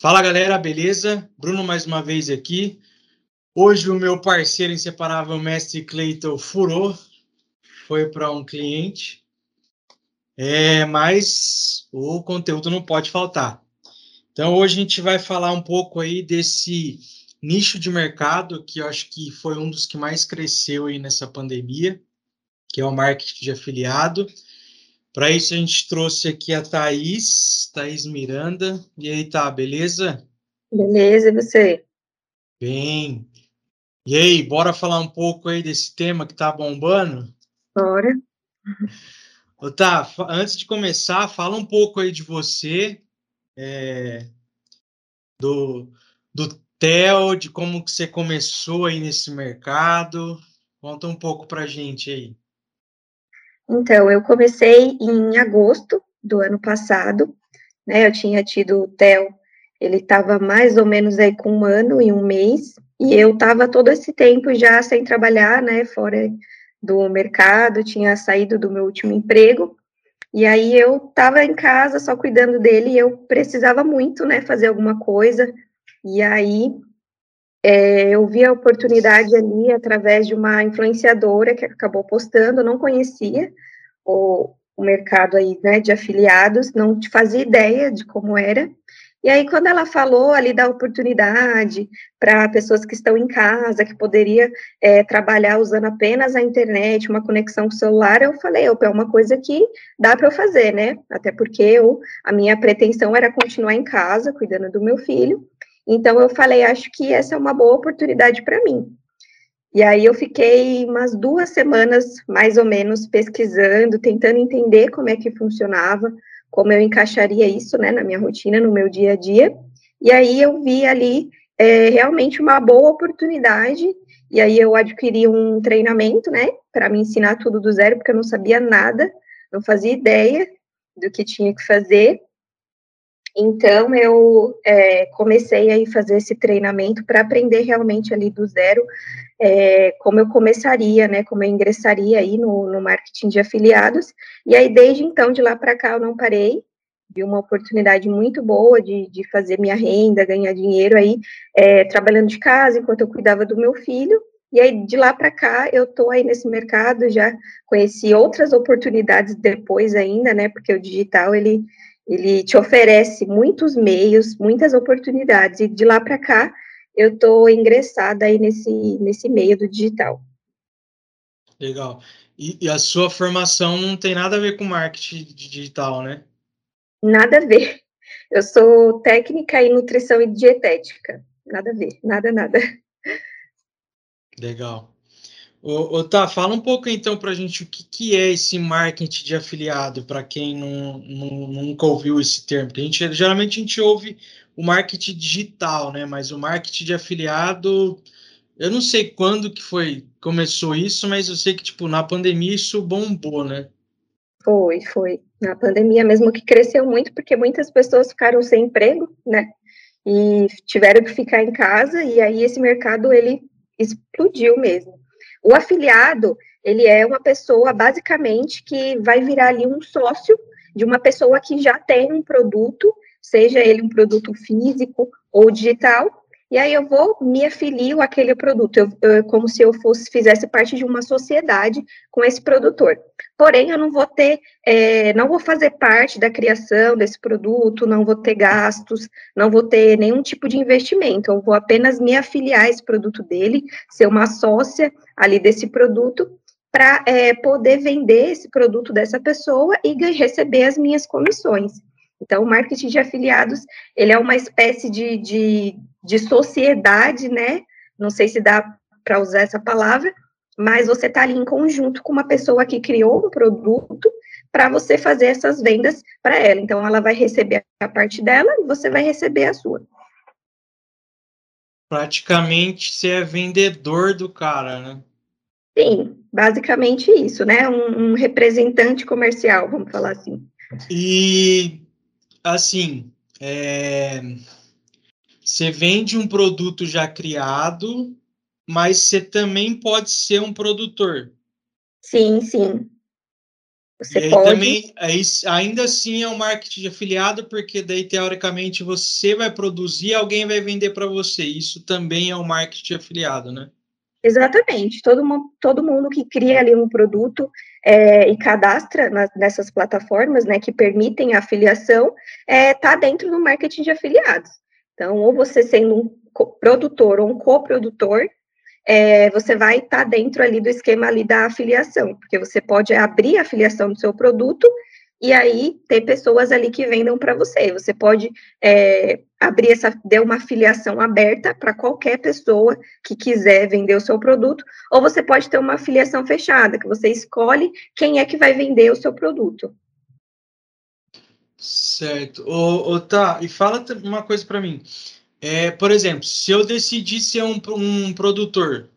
Fala galera, beleza? Bruno mais uma vez aqui. Hoje o meu parceiro inseparável, mestre Cleiton, furou, foi para um cliente, é, mas o conteúdo não pode faltar. Então hoje a gente vai falar um pouco aí desse nicho de mercado que eu acho que foi um dos que mais cresceu aí nessa pandemia, que é o marketing de afiliado. Para isso, a gente trouxe aqui a Thaís, Thaís Miranda. E aí, tá, beleza? Beleza, e você? Bem. E aí, bora falar um pouco aí desse tema que tá bombando? Bora. Ô, tá, antes de começar, fala um pouco aí de você, é, do, do Theo, de como que você começou aí nesse mercado. Conta um pouco pra gente aí. Então, eu comecei em agosto do ano passado, né? Eu tinha tido o Theo, ele estava mais ou menos aí com um ano e um mês, e eu estava todo esse tempo já sem trabalhar, né? Fora do mercado, tinha saído do meu último emprego, e aí eu estava em casa só cuidando dele, e eu precisava muito, né? Fazer alguma coisa, e aí é, eu vi a oportunidade ali através de uma influenciadora que acabou postando, não conhecia o, o mercado aí, né, de afiliados, não fazia ideia de como era. E aí, quando ela falou ali da oportunidade para pessoas que estão em casa, que poderia é, trabalhar usando apenas a internet, uma conexão com o celular, eu falei, opa, é uma coisa que dá para eu fazer, né? Até porque eu, a minha pretensão era continuar em casa, cuidando do meu filho, então eu falei, acho que essa é uma boa oportunidade para mim. E aí eu fiquei umas duas semanas, mais ou menos, pesquisando, tentando entender como é que funcionava, como eu encaixaria isso, né, na minha rotina, no meu dia a dia. E aí eu vi ali é, realmente uma boa oportunidade. E aí eu adquiri um treinamento, né, para me ensinar tudo do zero, porque eu não sabia nada, não fazia ideia do que tinha que fazer. Então, eu é, comecei a fazer esse treinamento para aprender realmente ali do zero, é, como eu começaria, né, como eu ingressaria aí no, no marketing de afiliados, e aí, desde então, de lá para cá, eu não parei, vi uma oportunidade muito boa de, de fazer minha renda, ganhar dinheiro aí, é, trabalhando de casa, enquanto eu cuidava do meu filho, e aí, de lá para cá, eu estou aí nesse mercado, já conheci outras oportunidades depois ainda, né, porque o digital, ele ele te oferece muitos meios, muitas oportunidades, e de lá para cá eu estou ingressada aí nesse, nesse meio do digital. Legal. E, e, a sua formação não tem nada a ver com marketing digital, né? Nada a ver. Eu sou técnica em nutrição e dietética. Nada a ver, nada, nada. Legal. Ô, ô, tá, fala um pouco então para a gente o que, que é esse marketing de afiliado, para quem não, não, nunca ouviu esse termo. Porque a gente, geralmente a gente ouve o marketing digital, né? Mas o marketing de afiliado, eu não sei quando que foi, começou isso, mas eu sei que, tipo, na pandemia isso bombou, né? Foi, foi. Na pandemia mesmo que cresceu muito, porque muitas pessoas ficaram sem emprego, né? E tiveram que ficar em casa, e aí esse mercado, ele explodiu mesmo. O afiliado, ele é uma pessoa, basicamente, que vai virar ali um sócio de uma pessoa que já tem um produto, seja ele um produto físico ou digital, e aí eu vou me afilio àquele produto, eu, eu, como se eu fosse fizesse parte de uma sociedade com esse produtor. Porém, eu não vou ter, é, não vou fazer parte da criação desse produto, não vou ter gastos, não vou ter nenhum tipo de investimento. Eu vou apenas me afiliar a esse produto dele, ser uma sócia ali desse produto para é, poder vender esse produto dessa pessoa e receber as minhas comissões. Então, o marketing de afiliados, ele é uma espécie de, de, de sociedade, né? Não sei se dá para usar essa palavra, mas você está ali em conjunto com uma pessoa que criou um produto para você fazer essas vendas para ela. Então, ela vai receber a parte dela e você vai receber a sua. Praticamente você é vendedor do cara, né? Sim, basicamente isso, né? Um, um representante comercial, vamos falar assim. E assim, é, você vende um produto já criado, mas você também pode ser um produtor. Sim, sim. Você e pode. Também, aí, ainda assim é um marketing de afiliado, porque daí, teoricamente, você vai produzir alguém vai vender para você. Isso também é um marketing de afiliado, né? Exatamente. Todo mundo, todo mundo que cria ali um produto é, e cadastra nas, nessas plataformas, né, que permitem a afiliação, está é, tá dentro do marketing de afiliados. Então, ou você sendo um produtor ou um coprodutor, é, você vai estar tá dentro ali do esquema ali da afiliação, porque você pode abrir a afiliação do seu produto e aí ter pessoas ali que vendam para você. Você pode é, abrir essa, der uma afiliação aberta para qualquer pessoa que quiser vender o seu produto, ou você pode ter uma afiliação fechada, que você escolhe quem é que vai vender o seu produto. Certo. Ô, ô, tá, e fala uma coisa para mim. É, por exemplo, se eu decidir ser um, um produtor,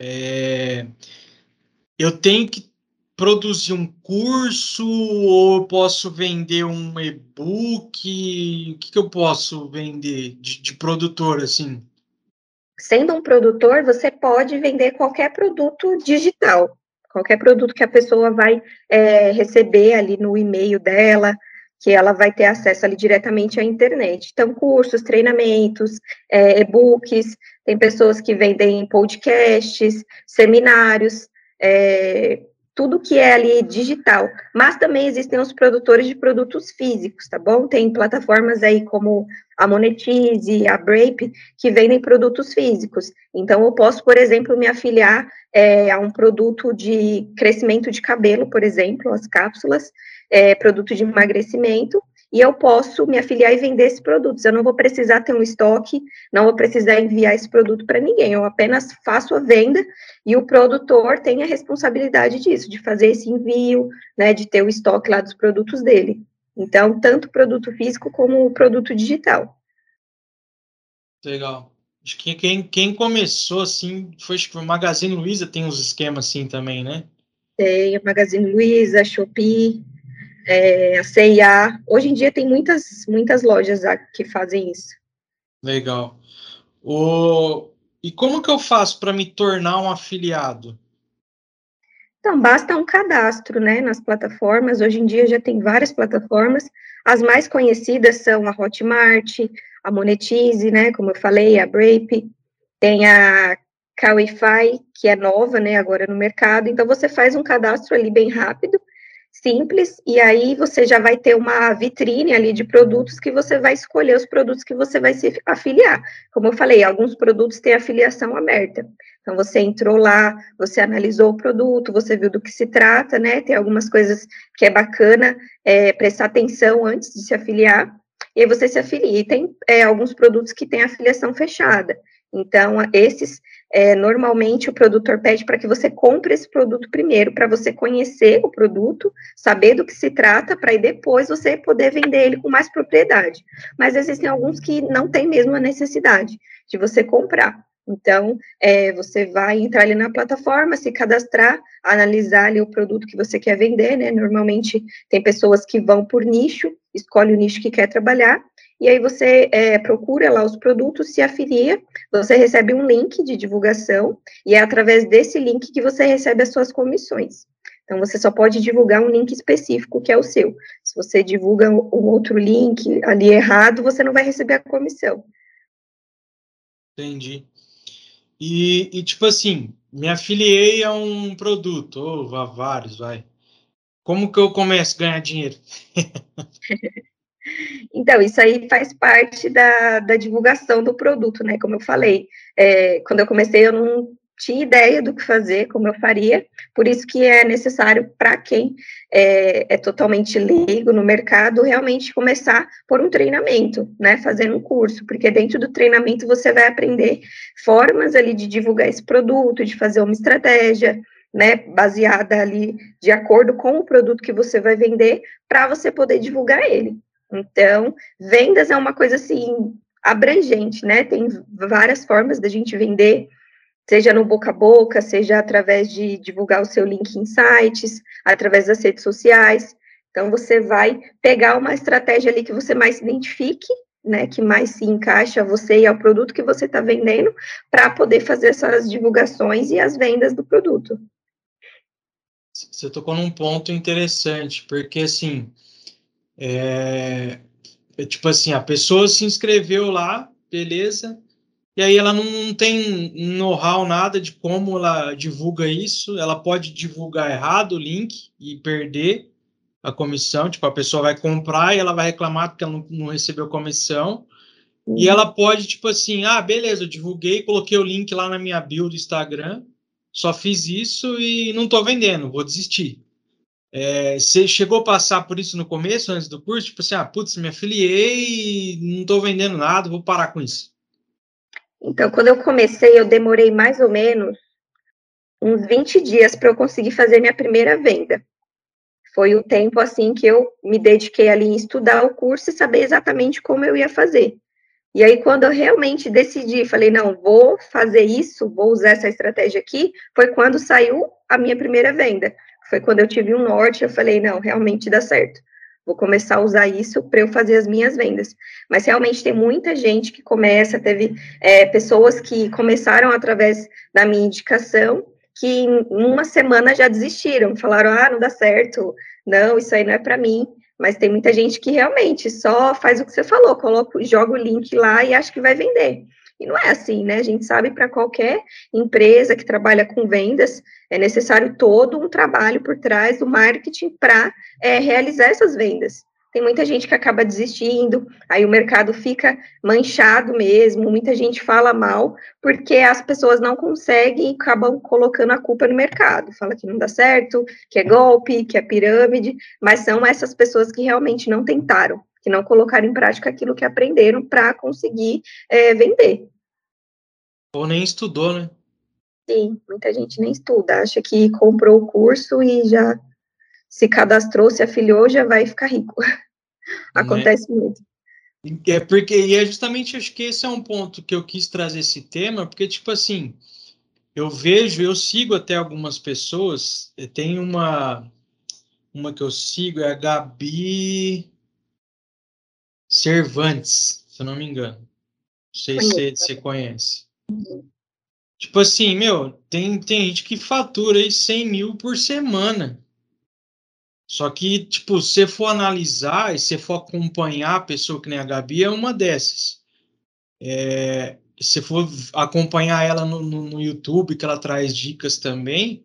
é, eu tenho que produzir um curso ou posso vender um e-book? O que, que eu posso vender de, de produtor, assim? Sendo um produtor, você pode vender qualquer produto digital, qualquer produto que a pessoa vai é, receber ali no e-mail dela, que ela vai ter acesso ali diretamente à internet. Então, cursos, treinamentos, é, e-books, tem pessoas que vendem podcasts, seminários, é, tudo que é ali digital. Mas também existem os produtores de produtos físicos, tá bom? Tem plataformas aí como a Monetize, a Brape, que vendem produtos físicos. Então, eu posso, por exemplo, me afiliar é, a um produto de crescimento de cabelo, por exemplo, as cápsulas, é, produto de emagrecimento, e eu posso me afiliar e vender esses produtos. Eu não vou precisar ter um estoque, não vou precisar enviar esse produto para ninguém, eu apenas faço a venda e o produtor tem a responsabilidade disso, de fazer esse envio, né, de ter o estoque lá dos produtos dele. Então, tanto produto físico como o produto digital. Legal. Acho que quem, quem começou assim foi o Magazine Luiza tem uns esquemas assim também, né? Tem a Magazine Luiza, Shopee, é, a CIA. Hoje em dia tem muitas, muitas lojas que fazem isso. Legal. O... E como que eu faço para me tornar um afiliado? Então, basta um cadastro, né, nas plataformas. Hoje em dia já tem várias plataformas. As mais conhecidas são a Hotmart, a Monetize, né, como eu falei, a Brape, tem a Kawify, que é nova, né, agora no mercado. Então, você faz um cadastro ali bem rápido simples, e aí você já vai ter uma vitrine ali de produtos que você vai escolher os produtos que você vai se afiliar. Como eu falei, alguns produtos têm afiliação aberta. Então, você entrou lá, você analisou o produto, você viu do que se trata, né? Tem algumas coisas que é bacana é, prestar atenção antes de se afiliar, e aí você se afilia. E tem é, alguns produtos que têm afiliação fechada. Então, esses é, normalmente o produtor pede para que você compre esse produto primeiro, para você conhecer o produto, saber do que se trata, para depois você poder vender ele com mais propriedade. Mas existem alguns que não têm mesmo a necessidade de você comprar. Então, é, você vai entrar ali na plataforma, se cadastrar, analisar ali o produto que você quer vender, né? Normalmente tem pessoas que vão por nicho, escolhe o nicho que quer trabalhar, e aí você é, procura lá os produtos, se afilia, você recebe um link de divulgação, e é através desse link que você recebe as suas comissões. Então, você só pode divulgar um link específico que é o seu. Se você divulga um outro link ali errado, você não vai receber a comissão. Entendi. E, e tipo assim, me afiliei a um produto, ou a vários, vai. Como que eu começo a ganhar dinheiro? Então, isso aí faz parte da, da divulgação do produto, né? Como eu falei, é, quando eu comecei, eu não tinha ideia do que fazer, como eu faria, por isso que é necessário para quem é, é, totalmente leigo no mercado, realmente começar por um treinamento, né, fazendo um curso, porque dentro do treinamento você vai aprender formas ali de divulgar esse produto, de fazer uma estratégia, né, baseada ali de acordo com o produto que você vai vender, para você poder divulgar ele. Então, vendas é uma coisa assim abrangente, né? Tem várias formas da gente vender, seja no boca a boca, seja através de divulgar o seu link em sites, através das redes sociais. Então, você vai pegar uma estratégia ali que você mais se identifique, né, que mais se encaixa a você e ao produto que você está vendendo, para poder fazer essas divulgações e as vendas do produto. Você tocou num ponto interessante, porque assim, é, é tipo assim, a pessoa se inscreveu lá, beleza, e aí ela não tem know-how nada de como ela divulga isso, ela pode divulgar errado o link e perder a comissão, tipo, a pessoa vai comprar e ela vai reclamar porque ela não, não recebeu comissão, uhum. e ela pode, tipo assim, ah, beleza, eu divulguei, coloquei o link lá na minha bio do Instagram, só fiz isso e não estou vendendo, vou desistir. É, você chegou a passar por isso no começo, antes do curso? Tipo assim, ah, putz, me afiliei e não estou vendendo nada, vou parar com isso. Então, quando eu comecei, eu demorei mais ou menos uns 20 dias para eu conseguir fazer minha primeira venda. Foi o tempo, assim, que eu me dediquei ali em estudar o curso e saber exatamente como eu ia fazer. E aí, quando eu realmente decidi, falei, não, vou fazer isso, vou usar essa estratégia aqui, foi quando saiu a minha primeira venda. Foi quando eu tive um norte, eu falei, não, realmente dá certo. Vou começar a usar isso para eu fazer as minhas vendas. Mas realmente tem muita gente que começa, teve é, pessoas que começaram através da minha indicação, que em uma semana já desistiram, falaram, ah, não dá certo, não, isso aí não é para mim. Mas tem muita gente que realmente só faz o que você falou, coloca, joga o link lá e acha que vai vender. E não é assim, né? A gente sabe para qualquer empresa que trabalha com vendas, é necessário todo um trabalho por trás do marketing para é, realizar essas vendas. Tem muita gente que acaba desistindo, aí o mercado fica manchado mesmo, muita gente fala mal, porque as pessoas não conseguem e acabam colocando a culpa no mercado. Fala que não dá certo, que é golpe, que é pirâmide, mas são essas pessoas que realmente não tentaram que não colocaram em prática aquilo que aprenderam para conseguir é, vender. Ou nem estudou, né? Sim, muita gente nem estuda, acha que comprou o curso e já se cadastrou, se afiliou, já vai ficar rico. Acontece né? muito. É porque, e é justamente, acho que esse é um ponto que eu quis trazer esse tema, porque, tipo assim, eu vejo, eu sigo até algumas pessoas, tem uma, uma que eu sigo, é a Gabi, Cervantes, se eu não me engano. Não sei se você conhece. Uhum. Tipo assim, meu, tem, tem gente que fatura aí 100 mil por semana. Só que, tipo, se for analisar e se for acompanhar a pessoa que nem a Gabi, é uma dessas. É, se for acompanhar ela no, no, no, YouTube, que ela traz dicas também,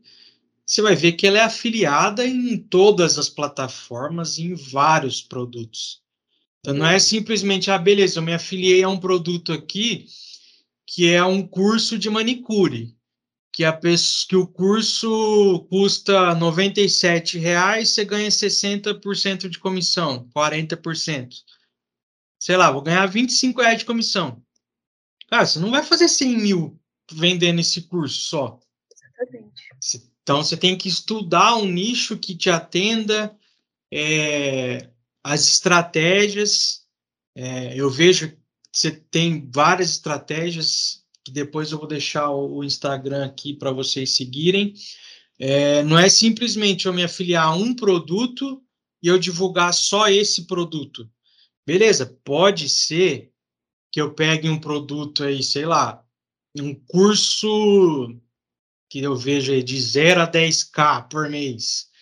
você vai ver que ela é afiliada em todas as plataformas, em vários produtos. Então, não é simplesmente, ah, beleza, eu me afiliei a um produto aqui que é um curso de manicure, que, a pessoa, que o curso custa R$ reais, você ganha 60% de comissão, 40%. Sei lá, vou ganhar 25 reais de comissão. Cara, você não vai fazer 100 mil vendendo esse curso só. Exatamente. Então, você tem que estudar um nicho que te atenda, é, as estratégias, é, eu vejo que você tem várias estratégias, que depois eu vou deixar o Instagram aqui para vocês seguirem. É, não é simplesmente eu me afiliar a um produto e eu divulgar só esse produto. Beleza, pode ser que eu pegue um produto aí, sei lá, um curso que eu vejo aí de 0 a 10k por mês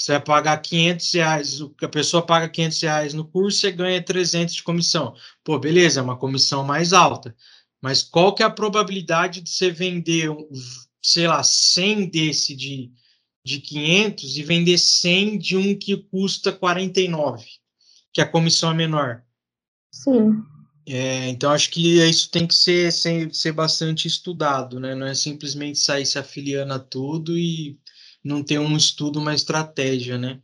você vai pagar 500 reais, a pessoa paga 500 reais no curso, você ganha 300 de comissão. Pô, beleza, é uma comissão mais alta. Mas qual que é a probabilidade de você vender, sei lá, 100 desse de, de 500 e vender 100 de um que custa 49, que a comissão é menor? Sim. É, então, acho que isso tem que ser, ser, ser bastante estudado, né? Não é simplesmente sair se afiliando a tudo e não ter um estudo, uma estratégia, né?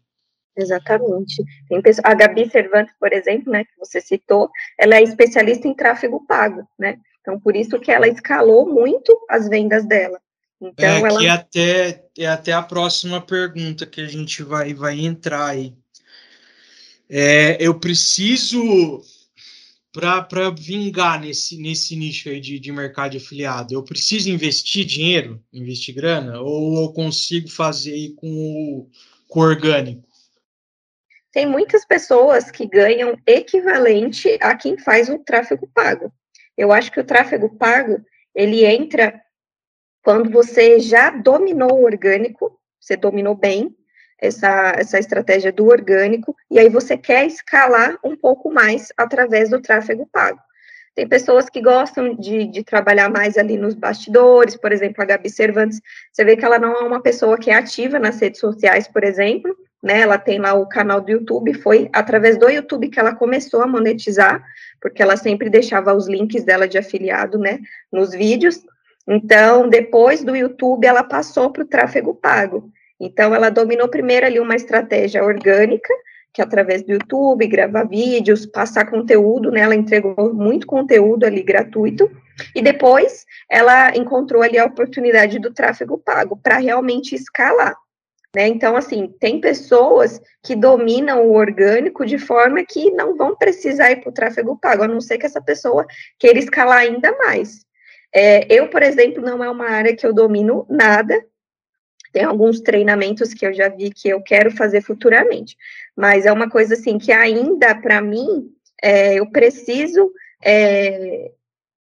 Exatamente. Tem pessoa, a Gabi Cervantes, por exemplo, né, que você citou, ela é especialista em tráfego pago, né? Então, por isso que ela escalou muito as vendas dela. Então, é, ela... que é até, é até a próxima pergunta que a gente vai, vai entrar aí. É, eu preciso para vingar nesse, nesse nicho aí de, de mercado de afiliado? Eu preciso investir dinheiro, investir grana, ou eu consigo fazer aí com o, com o orgânico? tem muitas pessoas que ganham equivalente a quem faz o tráfego pago. Eu acho que o tráfego pago, ele entra quando você já dominou o orgânico, você dominou bem essa, essa estratégia do orgânico, e aí você quer escalar um pouco mais através do tráfego pago. Tem pessoas que gostam de, de, trabalhar mais ali nos bastidores, por exemplo, a Gabi Cervantes, você vê que ela não é uma pessoa que é ativa nas redes sociais, por exemplo, né? Ela tem lá o canal do YouTube, foi através do YouTube que ela começou a monetizar, porque ela sempre deixava os links dela de afiliado, né, nos vídeos. Então, depois do YouTube, ela passou para o tráfego pago. Então, ela dominou primeiro ali uma estratégia orgânica, que através do YouTube, gravar vídeos, passar conteúdo, né? Ela entregou muito conteúdo ali gratuito. E depois ela encontrou ali a oportunidade do tráfego pago para realmente escalar. Né? Então, assim, tem pessoas que dominam o orgânico de forma que não vão precisar ir para o tráfego pago, a não ser que essa pessoa queira escalar ainda mais. É, eu, por exemplo, não é uma área que eu domino nada, tem alguns treinamentos que eu já vi que eu quero fazer futuramente, mas é uma coisa assim que ainda para mim é, eu preciso é,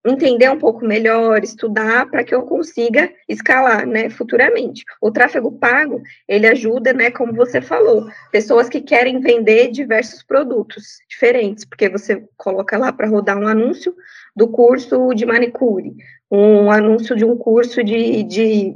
entender um pouco melhor, estudar para que eu consiga escalar, né, futuramente. O tráfego pago, ele ajuda, né, como você falou, pessoas que querem vender diversos produtos diferentes, porque você coloca lá para rodar um anúncio do curso de manicure, um anúncio de um curso de, de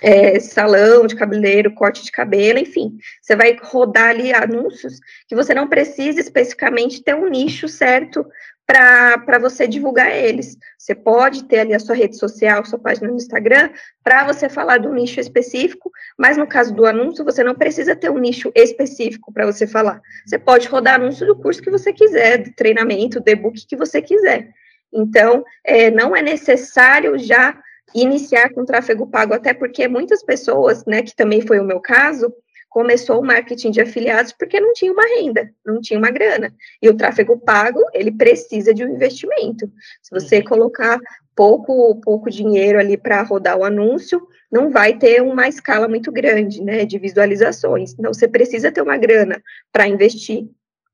é, salão de cabeleireiro, corte de cabelo, enfim, você vai rodar ali anúncios que você não precisa especificamente ter um nicho certo para você divulgar eles. Você pode ter ali a sua rede social, sua página no Instagram, para você falar do nicho específico, mas no caso do anúncio, você não precisa ter um nicho específico para você falar. Você pode rodar anúncio do curso que você quiser, do treinamento, do e-book que você quiser. Então, é, não é necessário já iniciar com tráfego pago, até porque muitas pessoas, né, que também foi o meu caso, começou o marketing de afiliados porque não tinha uma renda, não tinha uma grana. E o tráfego pago, ele precisa de um investimento. Se você uhum. colocar pouco pouco dinheiro ali para rodar o anúncio, não vai ter uma escala muito grande, né, de visualizações. Então você precisa ter uma grana para investir.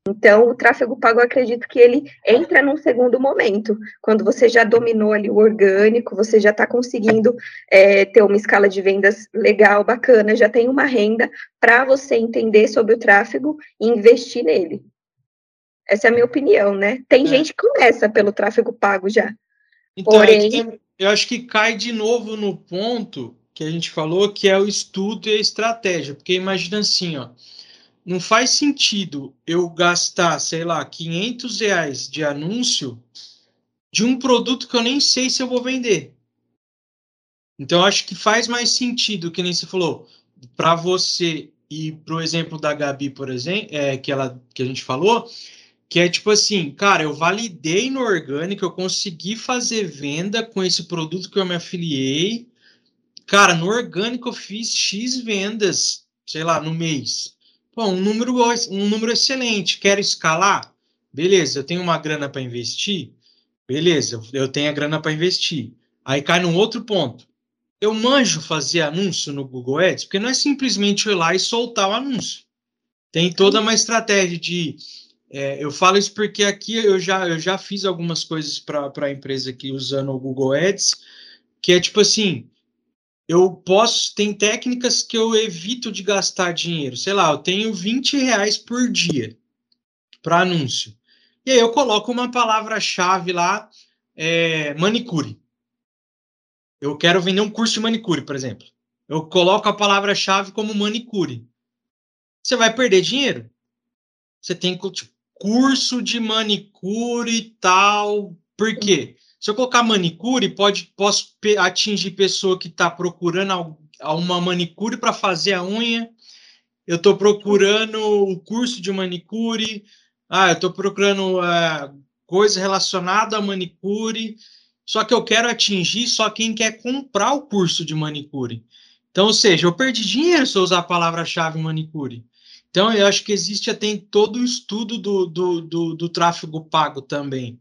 Então, o tráfego pago, eu acredito que ele entra num segundo momento, quando você já dominou ali o orgânico, você já está conseguindo é, ter uma escala de vendas legal, bacana, já tem uma renda para você entender sobre o tráfego e investir nele. Essa é a minha opinião, né? Tem é. gente que começa pelo tráfego pago já. Então, é Porém... eu acho que cai de novo no ponto que a gente falou, que é o estudo e a estratégia, porque imagina assim, ó não faz sentido eu gastar, sei lá, 500 reais de anúncio de um produto que eu nem sei se eu vou vender. Então, acho que faz mais sentido, que nem você falou, para você e para o exemplo da Gabi, por exemplo, é, que, ela, que a gente falou, que é tipo assim, cara, eu validei no orgânico, eu consegui fazer venda com esse produto que eu me afiliei. Cara, no orgânico eu fiz X vendas, sei lá, no mês. Bom, um número, um número excelente. Quero escalar? Beleza, eu tenho uma grana para investir? Beleza, eu tenho a grana para investir. Aí cai num outro ponto. Eu manjo fazer anúncio no Google Ads, porque não é simplesmente ir lá e soltar o anúncio. Tem toda uma estratégia de. É, eu falo isso porque aqui eu já, eu já fiz algumas coisas para a empresa aqui usando o Google Ads, que é tipo assim: eu posso, tem técnicas que eu evito de gastar dinheiro. Sei lá, eu tenho 20 reais por dia para anúncio. E aí eu coloco uma palavra-chave lá, é, manicure. Eu quero vender um curso de manicure, por exemplo. Eu coloco a palavra-chave como manicure. Você vai perder dinheiro. Você tem tipo, curso de manicure e tal. Por quê? Se eu colocar manicure, pode, posso atingir pessoa que está procurando uma manicure para fazer a unha. Eu estou procurando o curso de manicure. Ah, eu estou procurando uh, coisa relacionada a manicure. Só que eu quero atingir só quem quer comprar o curso de manicure. Então, ou seja, eu perdi dinheiro se eu usar a palavra-chave manicure. Então, eu acho que existe até todo o estudo do, do, do, do tráfego pago também.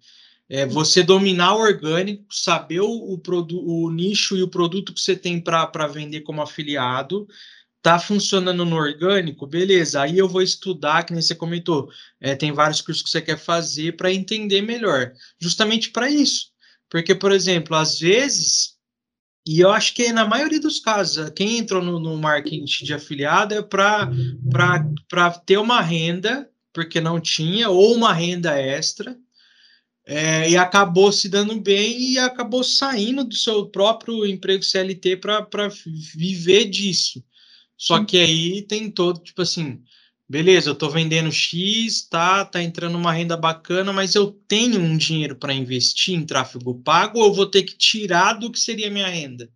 É você dominar o orgânico, saber o, o, o nicho e o produto que você tem para vender como afiliado, tá funcionando no orgânico, beleza. Aí eu vou estudar, que nem você comentou. É, tem vários cursos que você quer fazer para entender melhor. Justamente para isso. Porque, por exemplo, às vezes, e eu acho que na maioria dos casos, quem entrou no, no marketing de afiliado é para ter uma renda, porque não tinha, ou uma renda extra, é, e acabou se dando bem e acabou saindo do seu próprio emprego CLT para viver disso. Só que aí tem todo, tipo assim, beleza, eu estou vendendo X, tá, tá entrando uma renda bacana, mas eu tenho um dinheiro para investir em tráfego pago ou eu vou ter que tirar do que seria minha renda?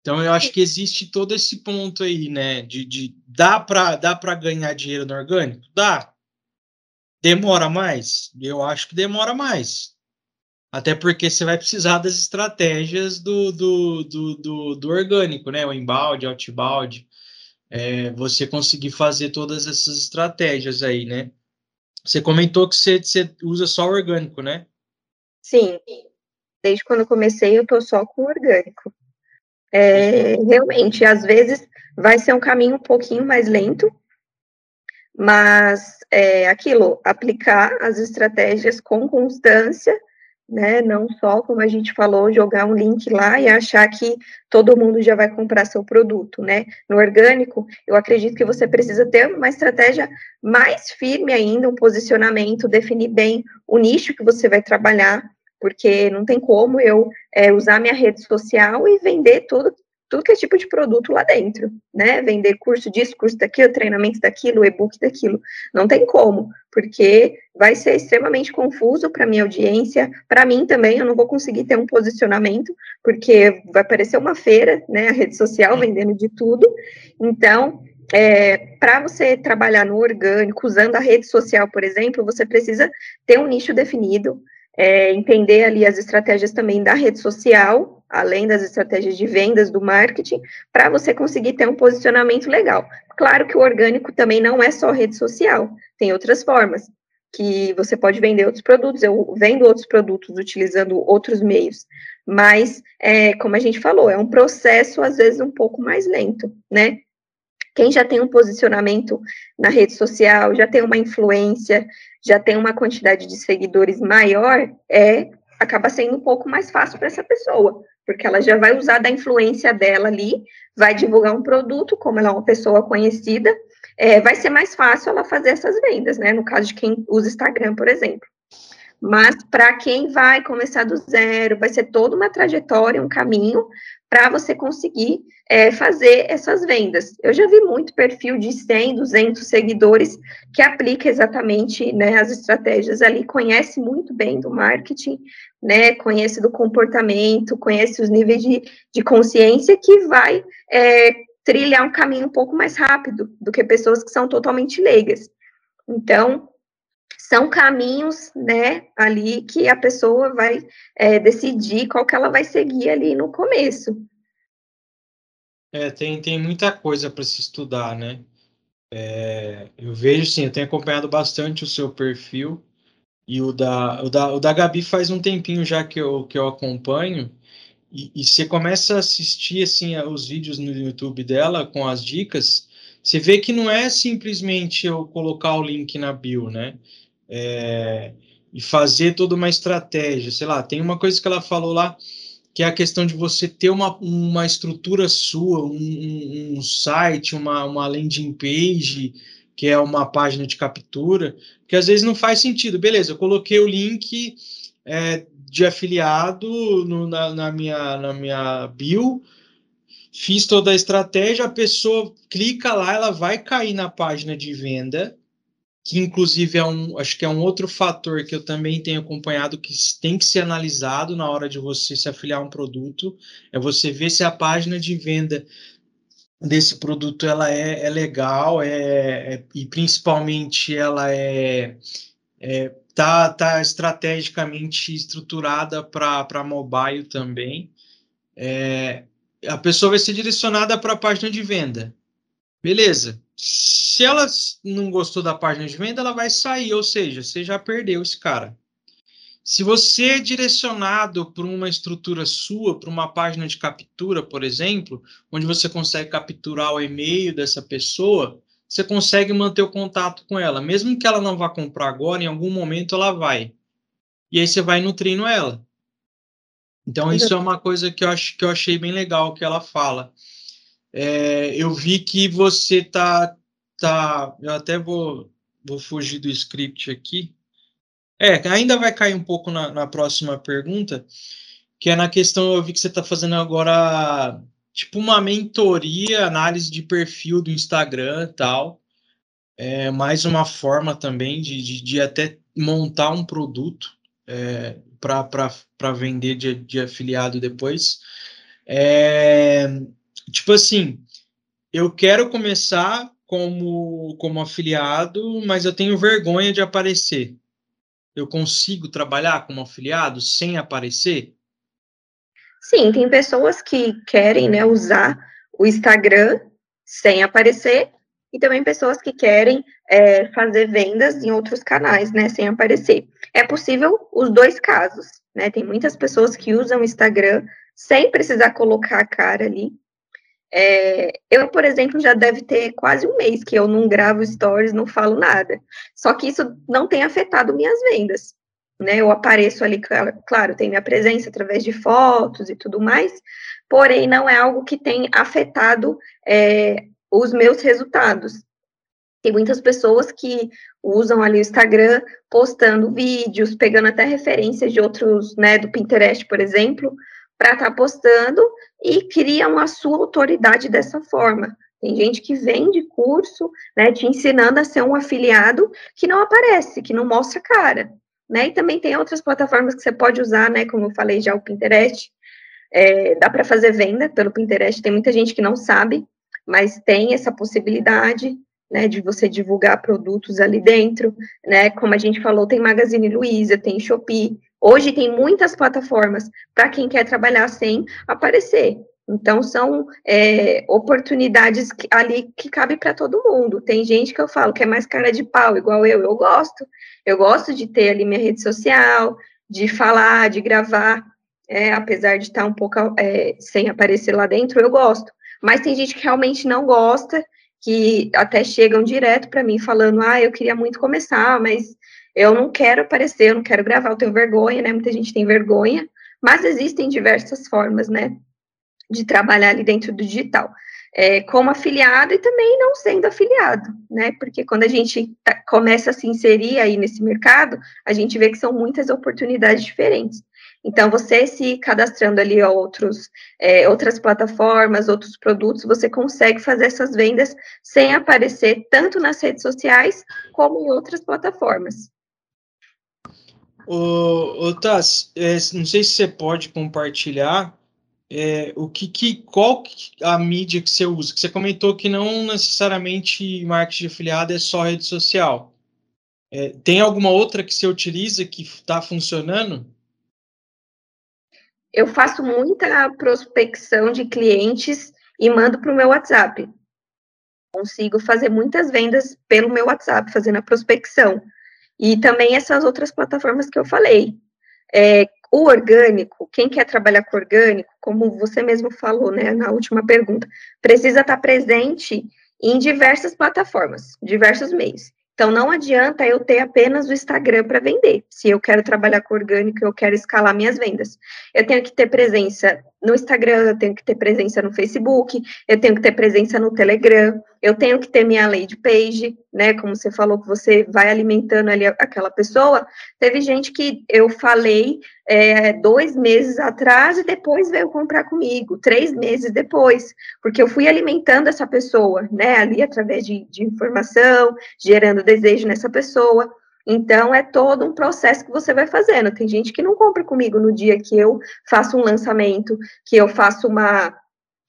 Então eu acho que existe todo esse ponto aí, né? De, de dá para dá para ganhar dinheiro no orgânico? Dá. Demora mais? Eu acho que demora mais. Até porque você vai precisar das estratégias do, do, do, do, do orgânico, né? O embalde, outbound. É, você conseguir fazer todas essas estratégias aí, né? Você comentou que você, você usa só orgânico, né? Sim. Desde quando comecei, eu tô só com orgânico. É, realmente, às vezes vai ser um caminho um pouquinho mais lento, mas é aquilo, aplicar as estratégias com constância, né? Não só, como a gente falou, jogar um link lá e achar que todo mundo já vai comprar seu produto, né? No orgânico, eu acredito que você precisa ter uma estratégia mais firme ainda, um posicionamento, definir bem o nicho que você vai trabalhar, porque não tem como eu é, usar minha rede social e vender tudo, tudo que é tipo de produto lá dentro, né? Vender curso disso, curso daquilo, treinamento daquilo, e-book daquilo. Não tem como, porque vai ser extremamente confuso para minha audiência, para mim também, eu não vou conseguir ter um posicionamento, porque vai parecer uma feira, né? A rede social vendendo de tudo. Então, é, para você trabalhar no orgânico, usando a rede social, por exemplo, você precisa ter um nicho definido, é, entender ali as estratégias também da rede social, além das estratégias de vendas do marketing, para você conseguir ter um posicionamento legal. Claro que o orgânico também não é só rede social, tem outras formas que você pode vender outros produtos. Eu vendo outros produtos utilizando outros meios, mas é, como a gente falou, é um processo às vezes um pouco mais lento, né? Quem já tem um posicionamento na rede social, já tem uma influência, já tem uma quantidade de seguidores maior, é acaba sendo um pouco mais fácil para essa pessoa, porque ela já vai usar da influência dela ali, vai divulgar um produto, como ela é uma pessoa conhecida, é, vai ser mais fácil ela fazer essas vendas, né? No caso de quem usa Instagram, por exemplo. Mas para quem vai começar do zero, vai ser toda uma trajetória, um caminho para você conseguir é, fazer essas vendas. Eu já vi muito perfil de 100, 200 seguidores que aplica exatamente né, as estratégias ali, conhece muito bem do marketing, né, conhece do comportamento, conhece os níveis de, de consciência que vai é, trilhar um caminho um pouco mais rápido do que pessoas que são totalmente leigas. Então, são caminhos, né, ali que a pessoa vai é, decidir qual que ela vai seguir ali no começo. É, tem, tem muita coisa para se estudar, né? É, eu vejo, sim, eu tenho acompanhado bastante o seu perfil e o da, o da, o da Gabi faz um tempinho já que eu, que eu acompanho e, e você começa a assistir, assim, os vídeos no YouTube dela com as dicas, você vê que não é simplesmente eu colocar o link na bio, né? é, e fazer toda uma estratégia. Sei lá, tem uma coisa que ela falou lá, que é a questão de você ter uma, uma estrutura sua, um, um site, uma, uma landing page, que é uma página de captura, que às vezes não faz sentido. Beleza, eu coloquei o link é, de afiliado no, na, na, minha, na minha bio, fiz toda a estratégia, a pessoa clica lá, ela vai cair na página de venda, que inclusive é um, acho que é um outro fator que eu também tenho acompanhado que tem que ser analisado na hora de você se afiliar a um produto, é você ver se a página de venda desse produto ela é, é legal, é, é, e principalmente ela é, é tá, tá estrategicamente estruturada para mobile também. É, a pessoa vai ser direcionada para a página de venda. Beleza se ela não gostou da página de venda, ela vai sair, ou seja, você já perdeu esse cara. Se você é direcionado por uma estrutura sua, para uma página de captura, por exemplo, onde você consegue capturar o e-mail dessa pessoa, você consegue manter o contato com ela. Mesmo que ela não vá comprar agora, em algum momento ela vai. E aí você vai nutrindo ela. Então, isso é uma coisa que eu, acho, que eu achei bem legal que ela fala. É, eu vi que você tá, tá. Eu até vou, vou fugir do script aqui. É, ainda vai cair um pouco na, na próxima pergunta, que é na questão, eu vi que você está fazendo agora tipo uma mentoria, análise de perfil do Instagram e tal. É mais uma forma também de, de, de até montar um produto é, para vender de, de afiliado depois. É, tipo assim, eu quero começar como, como afiliado, mas eu tenho vergonha de aparecer eu consigo trabalhar como afiliado sem aparecer? Sim, tem pessoas que querem né, usar o Instagram sem aparecer, e também pessoas que querem é, fazer vendas em outros canais, né, sem aparecer. É possível os dois casos, né? Tem muitas pessoas que usam o Instagram sem precisar colocar a cara ali, é, eu, por exemplo, já deve ter quase um mês que eu não gravo stories, não falo nada. Só que isso não tem afetado minhas vendas. Né? Eu apareço ali, claro, tem minha presença através de fotos e tudo mais, porém não é algo que tem afetado é, os meus resultados. Tem muitas pessoas que usam ali o Instagram postando vídeos, pegando até referências de outros, né, do Pinterest, por exemplo, para estar tá postando e criam a sua autoridade dessa forma. Tem gente que vende curso, né, te ensinando a ser um afiliado que não aparece, que não mostra cara, né? E também tem outras plataformas que você pode usar, né? Como eu falei já, o Pinterest. É, dá para fazer venda pelo Pinterest. Tem muita gente que não sabe, mas tem essa possibilidade, né, de você divulgar produtos ali dentro, né? Como a gente falou, tem Magazine Luiza, tem Shopee, Hoje tem muitas plataformas para quem quer trabalhar sem aparecer. Então, são é, oportunidades que, ali que cabe para todo mundo. Tem gente que eu falo que é mais cara de pau, igual eu. Eu gosto. Eu gosto de ter ali minha rede social, de falar, de gravar. É, apesar de estar um pouco é, sem aparecer lá dentro, eu gosto. Mas tem gente que realmente não gosta, que até chegam direto para mim falando: ah, eu queria muito começar, mas eu não quero aparecer, eu não quero gravar, eu tenho vergonha, né? Muita gente tem vergonha, mas existem diversas formas, né? De trabalhar ali dentro do digital. É, como afiliado e também não sendo afiliado, né? Porque quando a gente tá, começa a se inserir aí nesse mercado, a gente vê que são muitas oportunidades diferentes. Então, você se cadastrando ali a outros, é, outras plataformas, outros produtos, você consegue fazer essas vendas sem aparecer tanto nas redes sociais como em outras plataformas. Ô, ô é, não sei se você pode compartilhar é, o que, que qual que a mídia que você usa, que você comentou que não necessariamente marketing de afiliado é só rede social. É, tem alguma outra que você utiliza que está funcionando? Eu faço muita prospecção de clientes e mando para o meu WhatsApp. Consigo fazer muitas vendas pelo meu WhatsApp, fazendo a prospecção. E também essas outras plataformas que eu falei. É, o orgânico, quem quer trabalhar com orgânico, como você mesmo falou, né, na última pergunta, precisa estar presente em diversas plataformas, diversos meios. Então, não adianta eu ter apenas o Instagram para vender. Se eu quero trabalhar com orgânico, eu quero escalar minhas vendas. Eu tenho que ter presença no Instagram, eu tenho que ter presença no Facebook, eu tenho que ter presença no Telegram, eu tenho que ter minha lead page, né? Como você falou que você vai alimentando ali aquela pessoa. Teve gente que eu falei é, dois meses atrás e depois veio comprar comigo, três meses depois, porque eu fui alimentando essa pessoa, né, ali através de, de informação, gerando desejo nessa pessoa. Então, é todo um processo que você vai fazendo. Tem gente que não compra comigo no dia que eu faço um lançamento, que eu faço uma,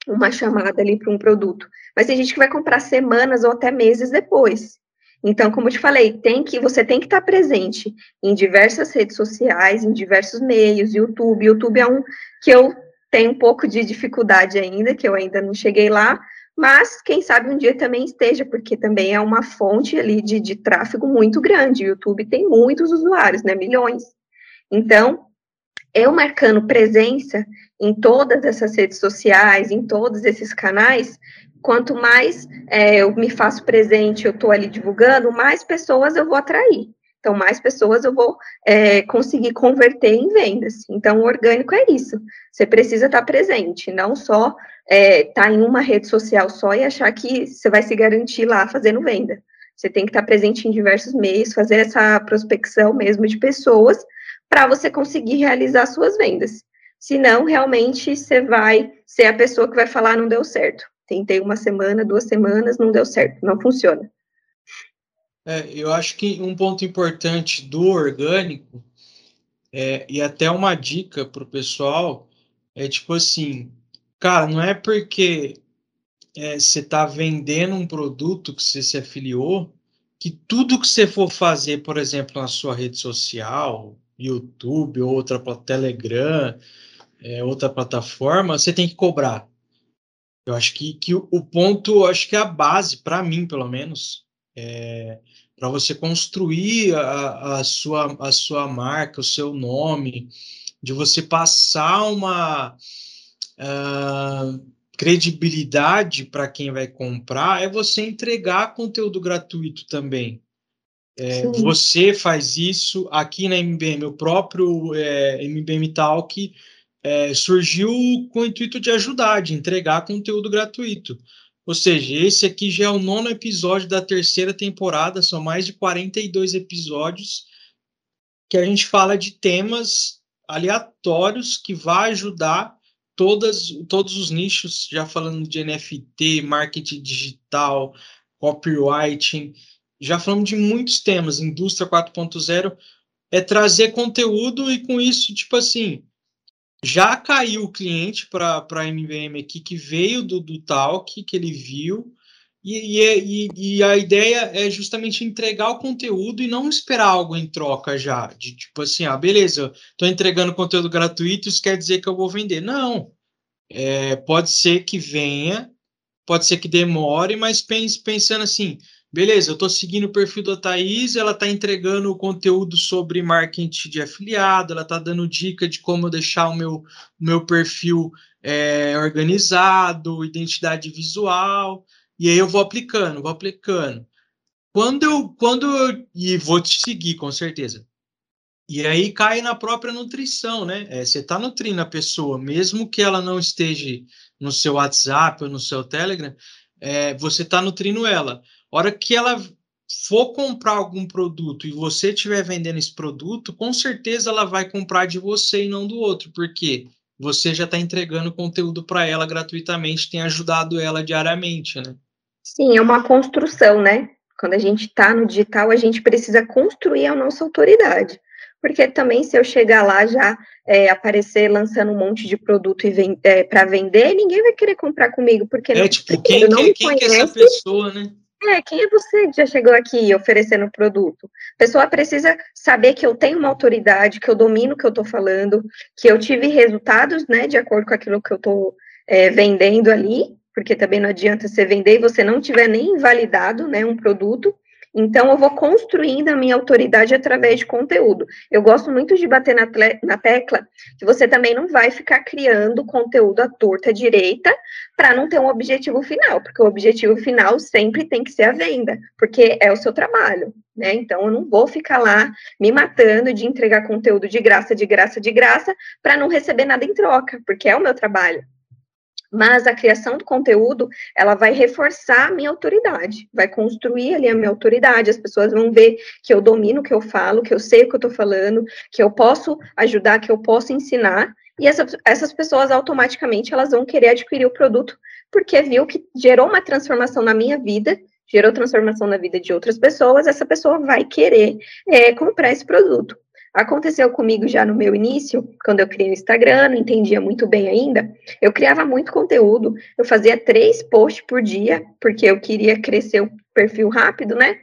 uma chamada ali para um produto. Mas tem gente que vai comprar semanas ou até meses depois. Então, como eu te falei, tem que você tem que estar presente em diversas redes sociais, em diversos meios, YouTube. YouTube é um que eu tenho um pouco de dificuldade ainda, que eu ainda não cheguei lá, mas quem sabe um dia também esteja, porque também é uma fonte ali de, de tráfego muito grande. O YouTube tem muitos usuários, né? Milhões. Então, eu marcando presença em todas essas redes sociais, em todos esses canais, quanto mais é, eu me faço presente, eu estou ali divulgando, mais pessoas eu vou atrair. Então, mais pessoas eu vou é, conseguir converter em vendas. Então, o orgânico é isso. Você precisa estar presente, não só estar é, tá em uma rede social só e achar que você vai se garantir lá fazendo venda. Você tem que estar presente em diversos meios, fazer essa prospecção mesmo de pessoas para você conseguir realizar suas vendas. Senão, realmente, você vai ser a pessoa que vai falar não deu certo. Tentei uma semana, duas semanas, não deu certo, não funciona. É, eu acho que um ponto importante do orgânico, é, e até uma dica para o pessoal, é tipo assim, cara, não é porque é, você está vendendo um produto que você se afiliou, que tudo que você for fazer, por exemplo, na sua rede social, YouTube, outra Telegram, é, outra plataforma, você tem que cobrar. Eu acho que, que o, ponto, acho que é a base, para mim, pelo menos, é, para você construir a, a, sua, a sua marca, o seu nome, de você passar uma uh, credibilidade para quem vai comprar, é você entregar conteúdo gratuito também. É, você faz isso aqui na MBM, o próprio é, MBM Talk é, surgiu com o intuito de ajudar, de entregar conteúdo gratuito. Ou seja, esse aqui já é o nono episódio da terceira temporada, são mais de 42 episódios que a gente fala de temas aleatórios que vai ajudar todas, todos os nichos, já falando de NFT, marketing digital, copywriting, já falamos de muitos temas, indústria 4.0, é trazer conteúdo e com isso, tipo assim, já caiu o cliente para a MVM aqui que veio do, do Talk, que ele viu, e, e, e, a ideia é justamente entregar o conteúdo e não esperar algo em troca já. De tipo assim, ah, beleza, estou entregando conteúdo gratuito, isso quer dizer que eu vou vender. Não. É, pode ser que venha, pode ser que demore, mas pense, pensando assim, beleza, eu estou seguindo o perfil da Thaís, ela está entregando conteúdo sobre marketing de afiliado, ela está dando dica de como deixar o meu, o meu perfil é, organizado, identidade visual, e aí eu vou aplicando, vou aplicando. Quando eu, quando eu, e vou te seguir, com certeza. E aí cai na própria nutrição, né? É, você está nutrindo a pessoa, mesmo que ela não esteja no seu WhatsApp ou no seu Telegram, é, você está nutrindo ela hora que ela for comprar algum produto e você estiver vendendo esse produto, com certeza ela vai comprar de você e não do outro, porque você já está entregando conteúdo para ela gratuitamente, tem ajudado ela diariamente, né? Sim, é uma construção, né? Quando a gente está no digital, a gente precisa construir a nossa autoridade. Porque também, se eu chegar lá já é, aparecer lançando um monte de produto é, para vender, ninguém vai querer comprar comigo, porque é, não, tipo, quem, não quem, quem que é essa pessoa, né? É, quem é você que já chegou aqui oferecendo produto? A pessoa precisa saber que eu tenho uma autoridade, que eu domino o que eu estou falando, que eu tive resultados, né, de acordo com aquilo que eu estou é, vendendo ali, porque também não adianta você vender e você não tiver nem validado, né, um produto, então, eu vou construindo a minha autoridade através de conteúdo. Eu gosto muito de bater na, na tecla que você também não vai ficar criando conteúdo à torta direita para não ter um objetivo final, porque o objetivo final sempre tem que ser a venda, porque é o seu trabalho. Né? Então, eu não vou ficar lá me matando de entregar conteúdo de graça, de graça, de graça, para não receber nada em troca, porque é o meu trabalho mas a criação do conteúdo, ela vai reforçar a minha autoridade, vai construir ali a minha autoridade, as pessoas vão ver que eu domino o que eu falo, que eu sei o que eu estou falando, que eu posso ajudar, que eu posso ensinar, e essa, essas pessoas automaticamente elas vão querer adquirir o produto, porque viu que gerou uma transformação na minha vida, gerou transformação na vida de outras pessoas, essa pessoa vai querer é, comprar esse produto. Aconteceu comigo já no meu início, quando eu criei o Instagram, não entendia muito bem ainda. Eu criava muito conteúdo, eu fazia três posts por dia, porque eu queria crescer o perfil rápido, né?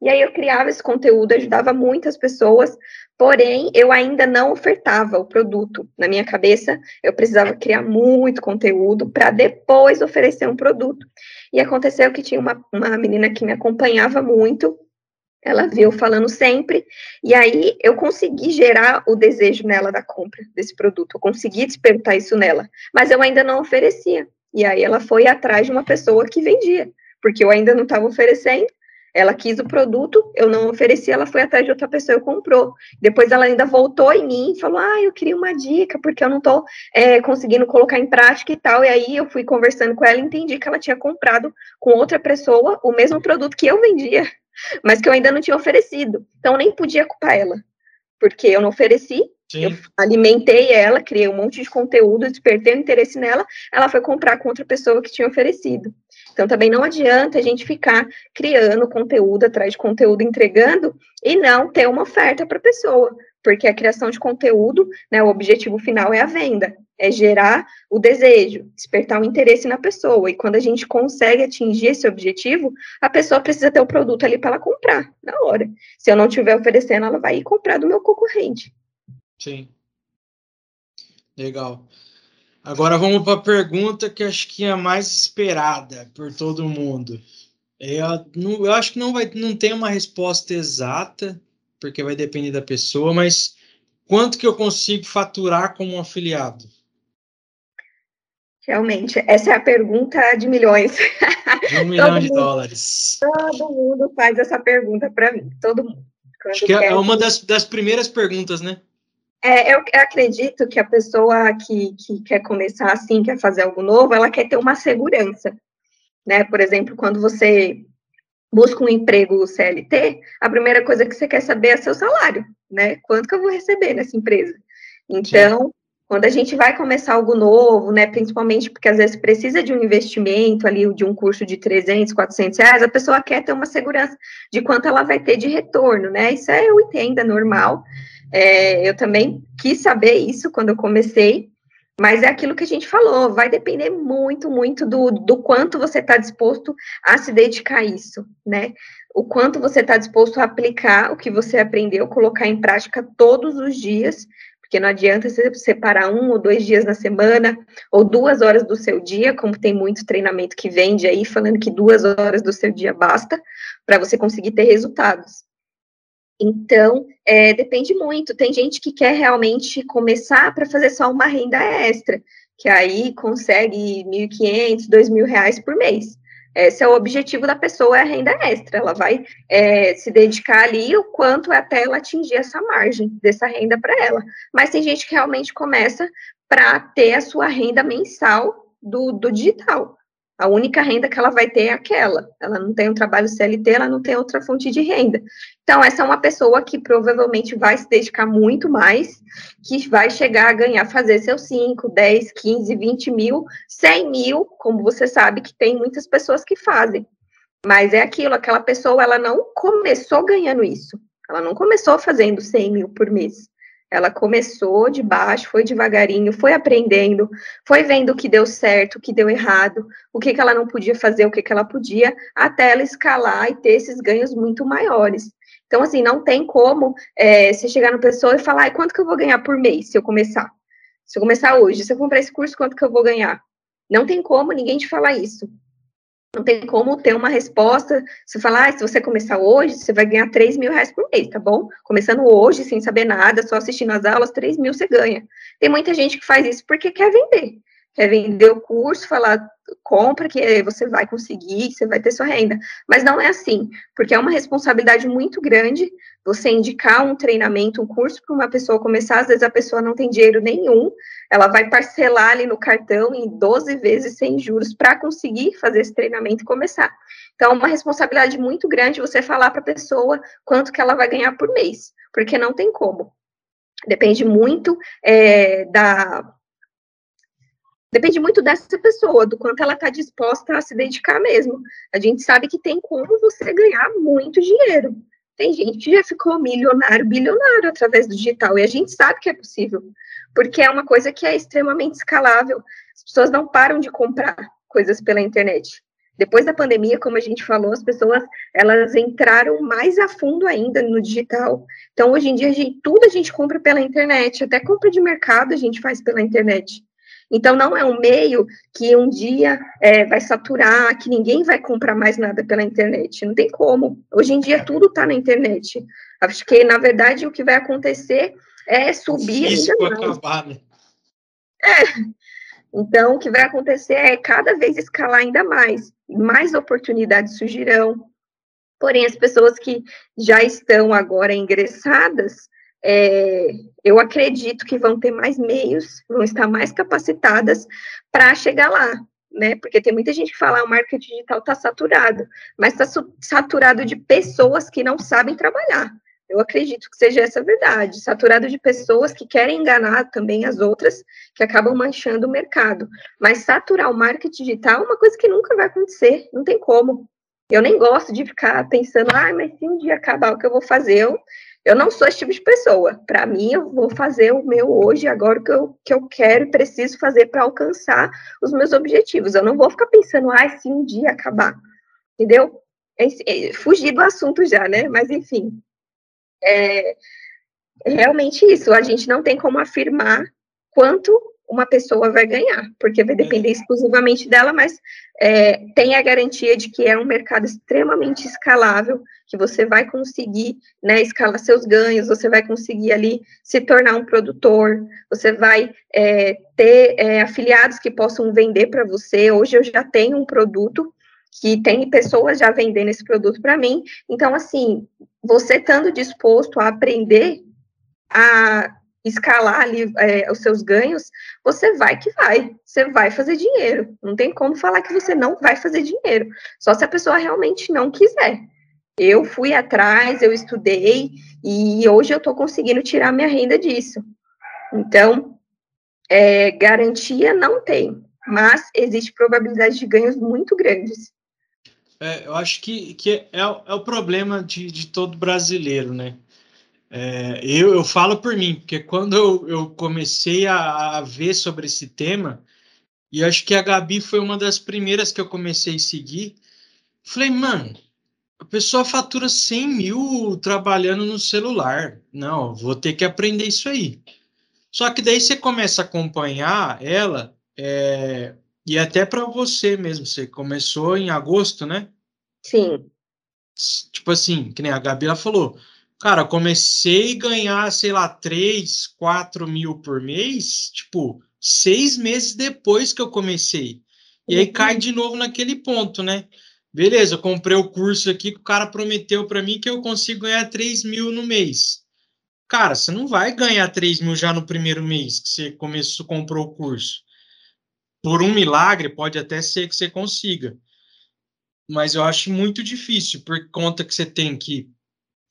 E aí eu criava esse conteúdo, ajudava muitas pessoas, porém eu ainda não ofertava o produto. Na minha cabeça, eu precisava criar muito conteúdo para depois oferecer um produto. E aconteceu que tinha uma, uma menina que me acompanhava muito, Ela viu falando sempre, e aí eu consegui gerar o desejo nela da compra desse produto, eu consegui despertar isso nela, mas eu ainda não oferecia. E aí ela foi atrás de uma pessoa que vendia, porque eu ainda não estava oferecendo. Ela quis o produto, eu não ofereci, ela foi atrás de outra pessoa e comprou. Depois ela ainda voltou em mim e falou: Ah, eu queria uma dica, porque eu não estou é, conseguindo colocar em prática e tal. E aí eu fui conversando com ela e entendi que ela tinha comprado com outra pessoa o mesmo produto que eu vendia mas que eu ainda não tinha oferecido. Então, nem podia culpar ela, porque eu não ofereci, Sim. eu alimentei ela, criei um monte de conteúdo, despertei o interesse nela, ela foi comprar com outra pessoa que tinha oferecido. Então, também não adianta a gente ficar criando conteúdo atrás de conteúdo, entregando, e não ter uma oferta para a pessoa, porque a criação de conteúdo, né, o objetivo final é a venda é gerar o desejo, despertar o interesse na pessoa. E quando a gente consegue atingir esse objetivo, a pessoa precisa ter o produto ali para ela comprar na hora. Se eu não estiver oferecendo, ela vai ir comprar do meu concorrente. Sim. Legal. Agora vamos para a pergunta que acho que é mais esperada por todo mundo. Eu, não, eu acho que não vai, não tem uma resposta exata, porque vai depender da pessoa, mas quanto que eu consigo faturar como um afiliado? Realmente, essa é a pergunta de milhões. De um milhão de mundo, dólares. Todo mundo faz essa pergunta para mim, todo mundo. Acho que é, é uma das, das primeiras perguntas, né? É, eu acredito que a pessoa que, que quer começar assim, quer fazer algo novo, ela quer ter uma segurança, né? Por exemplo, quando você busca um emprego CLT, a primeira coisa que você quer saber é seu salário, né? Quanto que eu vou receber nessa empresa? Então, Sim. Quando a gente vai começar algo novo, né, principalmente porque às vezes precisa de um investimento ali, de um curso de 300, 400 reais, a pessoa quer ter uma segurança de quanto ela vai ter de retorno, né? Isso é, eu entendo, é normal. É, eu também quis saber isso quando eu comecei, mas é aquilo que a gente falou, vai depender muito, muito do, do quanto você está disposto a se dedicar a isso, né? O quanto você está disposto a aplicar o que você aprendeu, colocar em prática todos os dias, porque não adianta você separar um ou dois dias na semana, ou duas horas do seu dia, como tem muito treinamento que vende aí, falando que duas horas do seu dia basta para você conseguir ter resultados. Então, é, depende muito. Tem gente que quer realmente começar para fazer só uma renda extra, que aí consegue R$ 1.500, R$ 2.000 por mês. Esse é o objetivo da pessoa, é a renda extra. Ela vai é, se dedicar ali o quanto até ela atingir essa margem dessa renda para ela. Mas tem gente que realmente começa para ter a sua renda mensal do, do digital. A única renda que ela vai ter é aquela. Ela não tem um trabalho CLT, ela não tem outra fonte de renda. Então, essa é uma pessoa que provavelmente vai se dedicar muito mais, que vai chegar a ganhar, fazer seus 5, 10, 15, 20 mil, 100 mil, como você sabe que tem muitas pessoas que fazem. Mas é aquilo, aquela pessoa, ela não começou ganhando isso. Ela não começou fazendo 100 mil por mês. Ela começou de baixo, foi devagarinho, foi aprendendo, foi vendo o que deu certo, o que deu errado, o que, que ela não podia fazer, o que, que ela podia, até ela escalar e ter esses ganhos muito maiores. Então, assim, não tem como é, você chegar no pessoa e falar, quanto que eu vou ganhar por mês se eu começar? Se eu começar hoje, se eu comprar esse curso, quanto que eu vou ganhar? Não tem como ninguém te falar isso. Não tem como ter uma resposta. Se falar, ah, se você começar hoje, você vai ganhar 3 mil reais por mês, tá bom? Começando hoje, sem saber nada, só assistindo as aulas, 3 mil você ganha. Tem muita gente que faz isso porque quer vender. Quer vender o curso, falar, compra que você vai conseguir, você vai ter sua renda. Mas não é assim, porque é uma responsabilidade muito grande você indicar um treinamento, um curso para uma pessoa começar, às vezes a pessoa não tem dinheiro nenhum, ela vai parcelar ali no cartão em 12 vezes sem juros para conseguir fazer esse treinamento e começar. Então, é uma responsabilidade muito grande você falar para a pessoa quanto que ela vai ganhar por mês, porque não tem como. Depende muito é, da. Depende muito dessa pessoa, do quanto ela está disposta a se dedicar mesmo. A gente sabe que tem como você ganhar muito dinheiro. Tem gente que já ficou milionário, bilionário através do digital, e a gente sabe que é possível, porque é uma coisa que é extremamente escalável. As pessoas não param de comprar coisas pela internet. Depois da pandemia, como a gente falou, as pessoas elas entraram mais a fundo ainda no digital. Então, hoje em dia, a gente, tudo a gente compra pela internet, até compra de mercado a gente faz pela internet. Então, não é um meio que um dia é, vai saturar, que ninguém vai comprar mais nada pela internet. Não tem como. Hoje em dia, tudo está na internet. Acho que, na verdade, o que vai acontecer é subir Isso. Acabar, né? É. Então, o que vai acontecer é cada vez escalar ainda mais. Mais oportunidades surgirão. Porém, as pessoas que já estão agora ingressadas, é, eu acredito que vão ter mais meios, vão estar mais capacitadas para chegar lá, né? Porque tem muita gente que fala ah, o marketing digital está saturado, mas está saturado de pessoas que não sabem trabalhar. Eu acredito que seja essa a verdade, saturado de pessoas que querem enganar também as outras, que acabam manchando o mercado. Mas saturar o marketing digital é uma coisa que nunca vai acontecer, não tem como. Eu nem gosto de ficar pensando, ah, mas se um dia acabar o que eu vou fazer, eu, eu não sou esse tipo de pessoa. Para mim, eu vou fazer o meu hoje, agora que eu, que eu quero e preciso fazer para alcançar os meus objetivos. Eu não vou ficar pensando, ah, se um dia acabar. Entendeu? É, é, fugir do assunto já, né? Mas, enfim. É, é realmente isso. A gente não tem como afirmar quanto uma pessoa vai ganhar, porque vai depender exclusivamente dela, mas é, tem a garantia de que é um mercado extremamente escalável, que você vai conseguir né, escalar seus ganhos, você vai conseguir ali se tornar um produtor, você vai é, ter é, afiliados que possam vender para você. Hoje eu já tenho um produto que tem pessoas já vendendo esse produto para mim. Então, assim, você estando disposto a aprender a escalar ali é, os seus ganhos, você vai que vai, você vai fazer dinheiro. Não tem como falar que você não vai fazer dinheiro, só se a pessoa realmente não quiser. Eu fui atrás, eu estudei e hoje eu estou conseguindo tirar minha renda disso. Então, é, garantia não tem, mas existe probabilidade de ganhos muito grandes. É, eu acho que, que é, é o problema de, de todo brasileiro, né? É, eu, eu falo por mim, porque quando eu, eu comecei a, a, ver sobre esse tema, e acho que a Gabi foi uma das primeiras que eu comecei a seguir, falei, mano, a pessoa fatura 100 mil trabalhando no celular. Não, vou ter que aprender isso aí. Só que daí você começa a acompanhar ela, é, e até para você mesmo, você começou em agosto, né? Sim. Tipo assim, que nem a Gabi ela falou, Cara, comecei a ganhar, sei lá, 3, 4 mil por mês, tipo, seis meses depois que eu comecei. E aí cai uhum. de novo naquele ponto, né? Beleza, eu comprei o curso aqui que o cara prometeu para mim que eu consigo ganhar 3 mil no mês. Cara, você não vai ganhar 3 mil já no primeiro mês que você começou, comprou o curso. Por um milagre, pode até ser que você consiga. Mas eu acho muito difícil, por conta que você tem que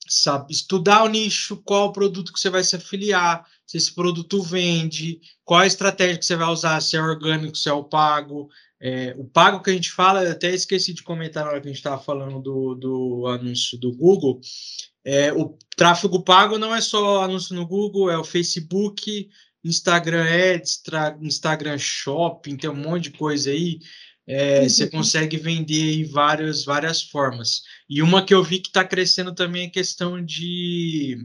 sabe, estudar o nicho, qual produto que você vai se afiliar, se esse produto vende, qual a estratégia que você vai usar, se é orgânico, se é o pago. É, o pago que a gente fala, até esqueci de comentar na hora que a gente estava falando do, do anúncio do Google. É, o tráfego pago não é só anúncio no Google, é o Facebook, Instagram Ads, Instagram Shopping, tem um monte de coisa aí. É, uhum. Você consegue vender em várias, várias formas. E uma que eu vi que está crescendo também é a questão de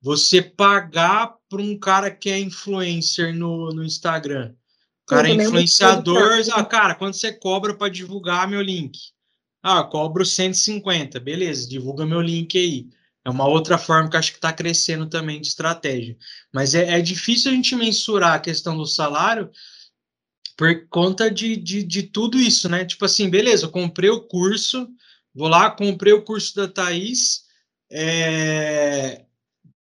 você pagar para um cara que é influencer no, no Instagram. O cara é influenciador, ah, cara, quando você cobra para divulgar meu link? Ah, cobro 150, beleza, divulga meu link aí. É uma outra forma que acho que está crescendo também de estratégia. Mas é, é difícil a gente mensurar a questão do salário, por conta de, de, de tudo isso, né? Tipo assim, beleza, eu comprei o curso, vou lá, comprei o curso da Thaís é,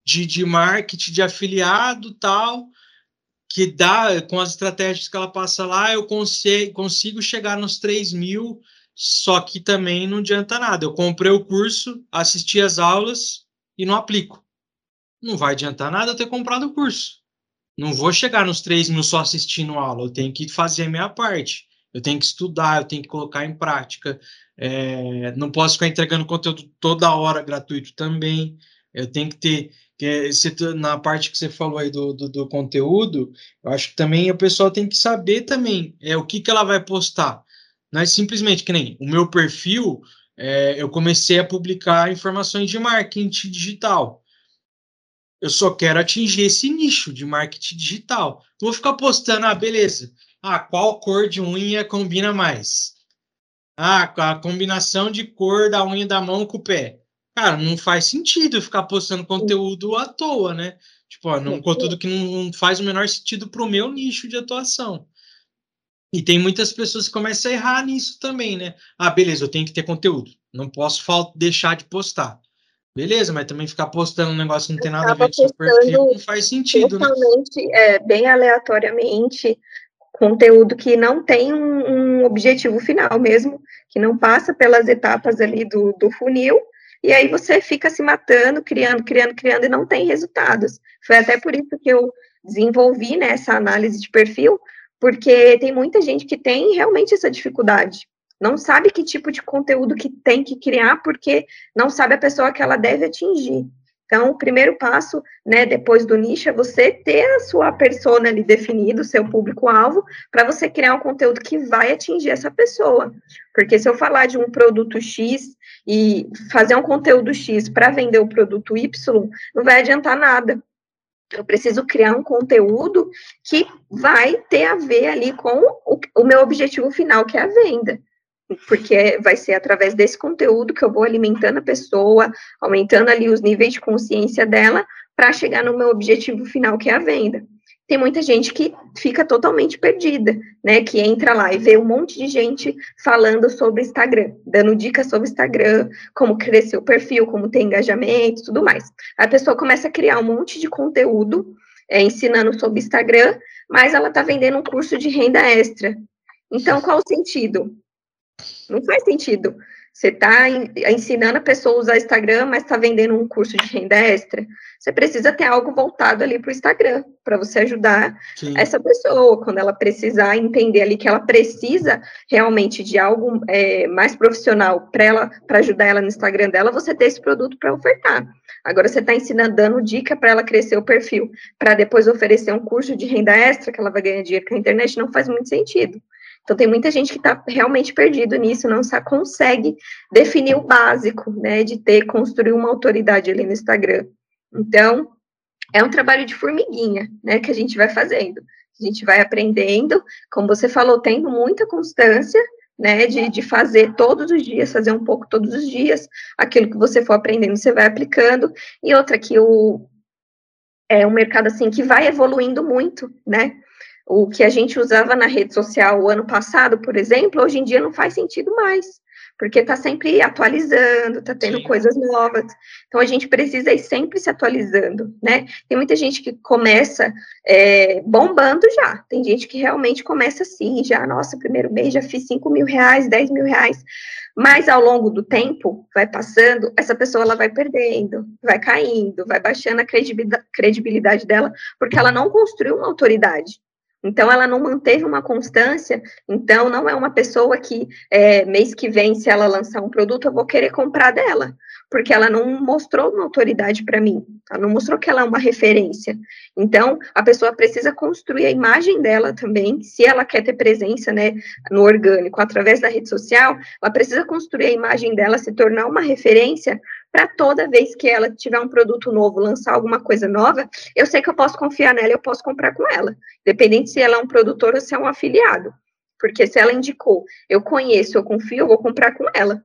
de, de marketing de afiliado tal, que dá, com as estratégias que ela passa lá, eu consigo, consigo chegar nos 3 mil, só que também não adianta nada. Eu comprei o curso, assisti as aulas e não aplico. Não vai adiantar nada eu ter comprado o curso não vou chegar nos 3 mil só assistindo aula, eu tenho que fazer a minha parte. Eu tenho que estudar, eu tenho que colocar em prática. É, não posso ficar entregando conteúdo toda hora gratuito também. Eu tenho que ter. Que, na parte que você falou aí do, do, do, conteúdo, eu acho que também o pessoal tem que saber também é, o que, que ela vai postar. Não é simplesmente que nem o meu perfil, é, eu comecei a publicar informações de marketing digital eu só quero atingir esse nicho de marketing digital. Não vou ficar postando, ah, beleza. Ah, qual cor de unha combina mais? Ah, a combinação de cor da unha da mão com o pé. Cara, não faz sentido ficar postando conteúdo à toa, né? Tipo, ó, um conteúdo que não faz o menor sentido para o meu nicho de atuação. E tem muitas pessoas que começam a errar nisso também, né? Ah, beleza, eu tenho que ter conteúdo. Não posso deixar de postar. Beleza, mas também ficar postando um negócio que não tem nada a ver com o seu perfil não faz sentido, né? É, bem aleatoriamente, conteúdo que não tem um, um, objetivo final mesmo, que não passa pelas etapas ali do, do funil, e aí você fica se matando, criando, criando, criando, e não tem resultados. Foi até por isso que eu desenvolvi né, essa análise de perfil, porque tem muita gente que tem realmente essa dificuldade. Não sabe que tipo de conteúdo que tem que criar, porque não sabe a pessoa que ela deve atingir. Então, o primeiro passo, né, depois do nicho, é você ter a sua persona ali definida, o seu público-alvo, para você criar um conteúdo que vai atingir essa pessoa. Porque se eu falar de um produto X e fazer um conteúdo X para vender o produto Y, não vai adiantar nada, eu preciso criar um conteúdo que vai ter a ver ali com o, o, meu objetivo final, que é a venda. Porque vai ser através desse conteúdo que eu vou alimentando a pessoa, aumentando ali os níveis de consciência dela, para chegar no meu objetivo final, que é a venda tem muita gente que fica totalmente perdida, né? Que entra lá e vê um monte de gente falando sobre Instagram, dando dicas sobre Instagram, como crescer o perfil, como ter engajamento, tudo mais. A pessoa começa a criar um monte de conteúdo é, ensinando sobre Instagram, mas ela está vendendo um curso de renda extra. Então, qual o sentido? Não faz sentido. Você está ensinando a pessoa a usar Instagram, mas está vendendo um curso de renda extra. Você precisa ter algo voltado ali para o Instagram, para você ajudar Sim. essa pessoa, quando ela precisar entender ali que ela precisa realmente de algo é, mais profissional para ela, para ajudar ela no Instagram dela, você ter esse produto para ofertar. Agora você está ensinando, dando dica para ela crescer o perfil, para depois oferecer um curso de renda extra que ela vai ganhar dinheiro com a internet, não faz muito sentido. Então, tem muita gente que está realmente perdido nisso, não sabe, consegue definir o básico, né, de ter, construir uma autoridade ali no Instagram. Então, é um trabalho de formiguinha, né, que a gente vai fazendo. A gente vai aprendendo, como você falou, tendo muita constância, né, de, de fazer todos os dias, fazer um pouco todos os dias, aquilo que você for aprendendo, você vai aplicando, e outra que o, é um mercado, assim, que vai evoluindo muito, né, o que a gente usava na rede social o ano passado, por exemplo, hoje em dia não faz sentido mais, porque está sempre atualizando, está tendo Sim. coisas novas. Então a gente precisa ir sempre se atualizando, né? Tem muita gente que começa é, bombando já, tem gente que realmente começa assim, já, nossa, primeiro mês já fiz 5 mil reais, 10 mil reais. Mas ao longo do tempo, vai passando, essa pessoa ela vai perdendo, vai caindo, vai baixando a credibilidade dela, porque ela não construiu uma autoridade. Então, ela não manteve uma constância, então não é uma pessoa que é, mês que vem, se ela lançar um produto, eu vou querer comprar dela porque ela não mostrou uma autoridade para mim, ela não mostrou que ela é uma referência. Então, a pessoa precisa construir a imagem dela também, se ela quer ter presença, né, no orgânico, através da rede social, ela precisa construir a imagem dela, se tornar uma referência para toda vez que ela tiver um produto novo, lançar alguma coisa nova, eu sei que eu posso confiar nela, eu posso comprar com ela, independente se ela é um produtor ou se é um afiliado. Porque se ela indicou, eu conheço, eu confio, eu vou comprar com ela.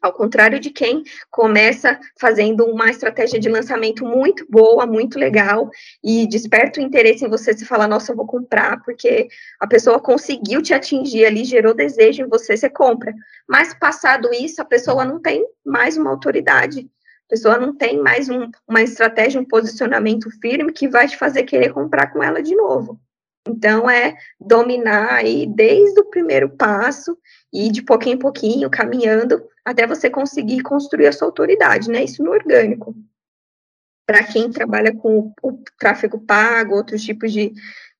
Ao contrário de quem começa fazendo uma estratégia de lançamento muito boa, muito legal, e desperta o interesse em você, se falar, nossa, eu vou comprar, porque a pessoa conseguiu te atingir ali, gerou desejo em você, você compra. Mas passado isso, a pessoa não tem mais uma autoridade, a pessoa não tem mais um, uma estratégia, um posicionamento firme que vai te fazer querer comprar com ela de novo. Então, é dominar aí desde o primeiro passo e de pouquinho em pouquinho, caminhando, até você conseguir construir a sua autoridade, né? Isso no orgânico. Para quem trabalha com o tráfego pago, outros tipos de,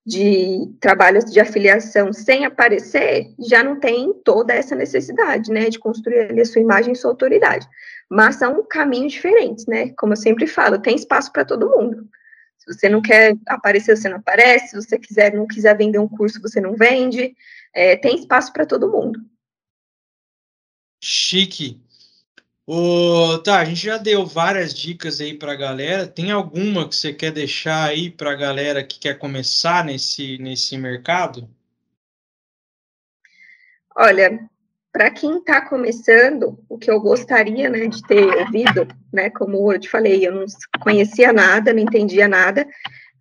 de trabalhos de afiliação sem aparecer, já não tem toda essa necessidade, né, de construir ali a sua imagem e sua autoridade. Mas são caminhos diferentes, né? Como eu sempre falo, tem espaço para todo mundo. Se você não quer aparecer, você não aparece. Se você quiser, não quiser vender um curso, você não vende. É, tem espaço para todo mundo. Chique. O, tá, a gente já deu várias dicas aí para a galera. Tem alguma que você quer deixar aí para a galera que quer começar nesse, nesse mercado? Olha, para quem está começando, o que eu gostaria né, de ter ouvido, né, como eu te falei, eu não conhecia nada, não entendia nada.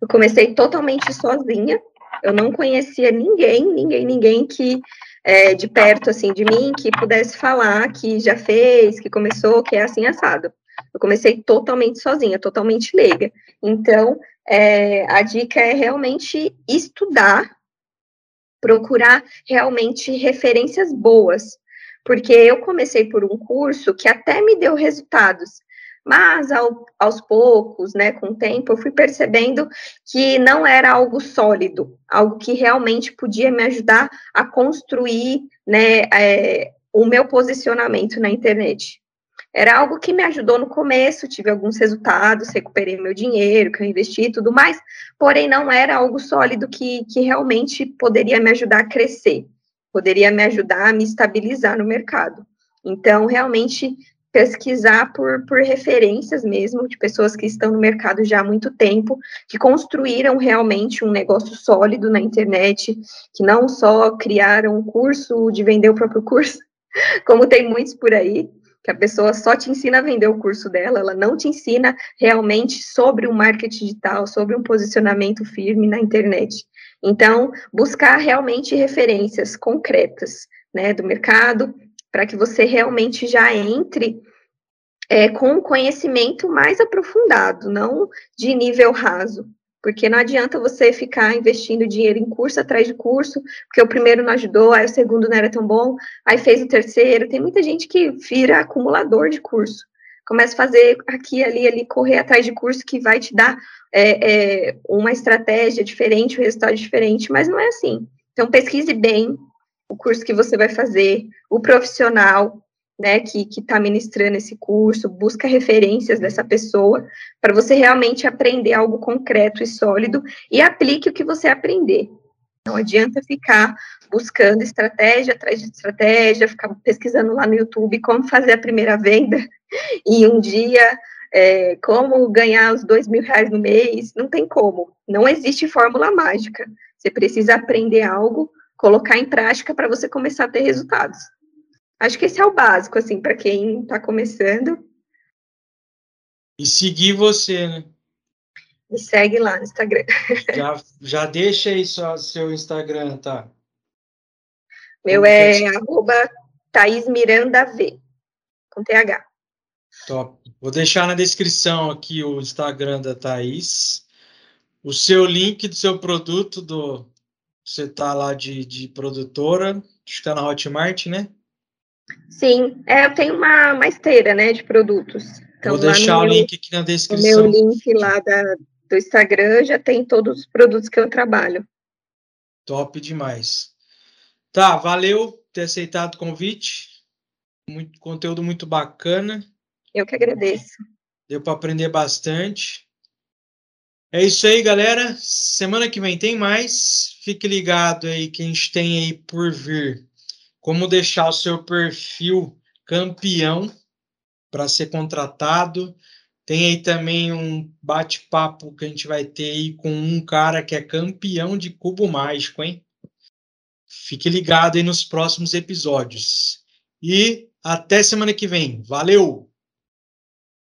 Eu comecei totalmente sozinha. Eu não conhecia ninguém, ninguém, ninguém que é, de perto, assim, de mim, que pudesse falar que já fez, que começou, que é assim assado. Eu comecei totalmente sozinha, totalmente leiga. Então, é, a dica é realmente estudar, procurar realmente referências boas, porque eu comecei por um curso que até me deu resultados, mas ao, aos poucos, né, com o tempo, eu fui percebendo que não era algo sólido, algo que realmente podia me ajudar a construir, né, é, o meu posicionamento na internet. Era algo que me ajudou no começo, tive alguns resultados, recuperei meu dinheiro que eu investi e tudo mais, porém não era algo sólido que, que realmente poderia me ajudar a crescer, poderia me ajudar a me estabilizar no mercado. Então, realmente, pesquisar por, por referências mesmo, de pessoas que estão no mercado já há muito tempo, que construíram realmente um negócio sólido na internet, que não só criaram um curso de vender o próprio curso, como tem muitos por aí, que a pessoa só te ensina a vender o curso dela, ela não te ensina realmente sobre o um marketing digital, sobre um posicionamento firme na internet. Então, buscar realmente referências concretas, né, do mercado, para que você realmente já entre é, com um conhecimento mais aprofundado, não de nível raso. Porque não adianta você ficar investindo dinheiro em curso atrás de curso, porque o primeiro não ajudou, aí o segundo não era tão bom, aí fez o terceiro. Tem muita gente que vira acumulador de curso. Começa a fazer aqui, ali, ali, correr atrás de curso que vai te dar é, é, uma estratégia diferente, um resultado diferente, mas não é assim. Então, pesquise bem, o curso que você vai fazer, o profissional, né, que está ministrando esse curso, busca referências dessa pessoa, para você realmente aprender algo concreto e sólido e aplique o que você aprender. Não adianta ficar buscando estratégia atrás de estratégia, ficar pesquisando lá no YouTube como fazer a primeira venda e um dia é, como ganhar os dois mil reais no mês. Não tem como. Não existe fórmula mágica. Você precisa aprender algo colocar em prática para você começar a ter resultados. Acho que esse é o básico, assim, para quem está começando. E seguir você, né? Me segue lá no Instagram. Já, já deixa aí só seu Instagram, tá? Meu é, é arroba Miranda V, com TH. Top. Vou deixar na descrição aqui o Instagram da Thaís, o seu link do seu produto, do, você está lá de, de produtora, acho que está na Hotmart, né? Sim, é, eu tenho uma, uma esteira, né, de produtos. Então, Vou deixar o meu, link aqui na descrição. O meu link lá da, do Instagram já tem todos os produtos que eu trabalho. Top demais. Tá, valeu ter aceitado o convite. Muito conteúdo muito bacana. Eu que agradeço. Deu para aprender bastante. É isso aí, galera. Semana que vem tem mais. Fique ligado aí que a gente tem aí por vir. Como deixar o seu perfil campeão para ser contratado. Tem aí também um bate-papo que a gente vai ter aí com um cara que é campeão de cubo mágico, hein? Fique ligado aí nos próximos episódios. E até semana que vem. Valeu!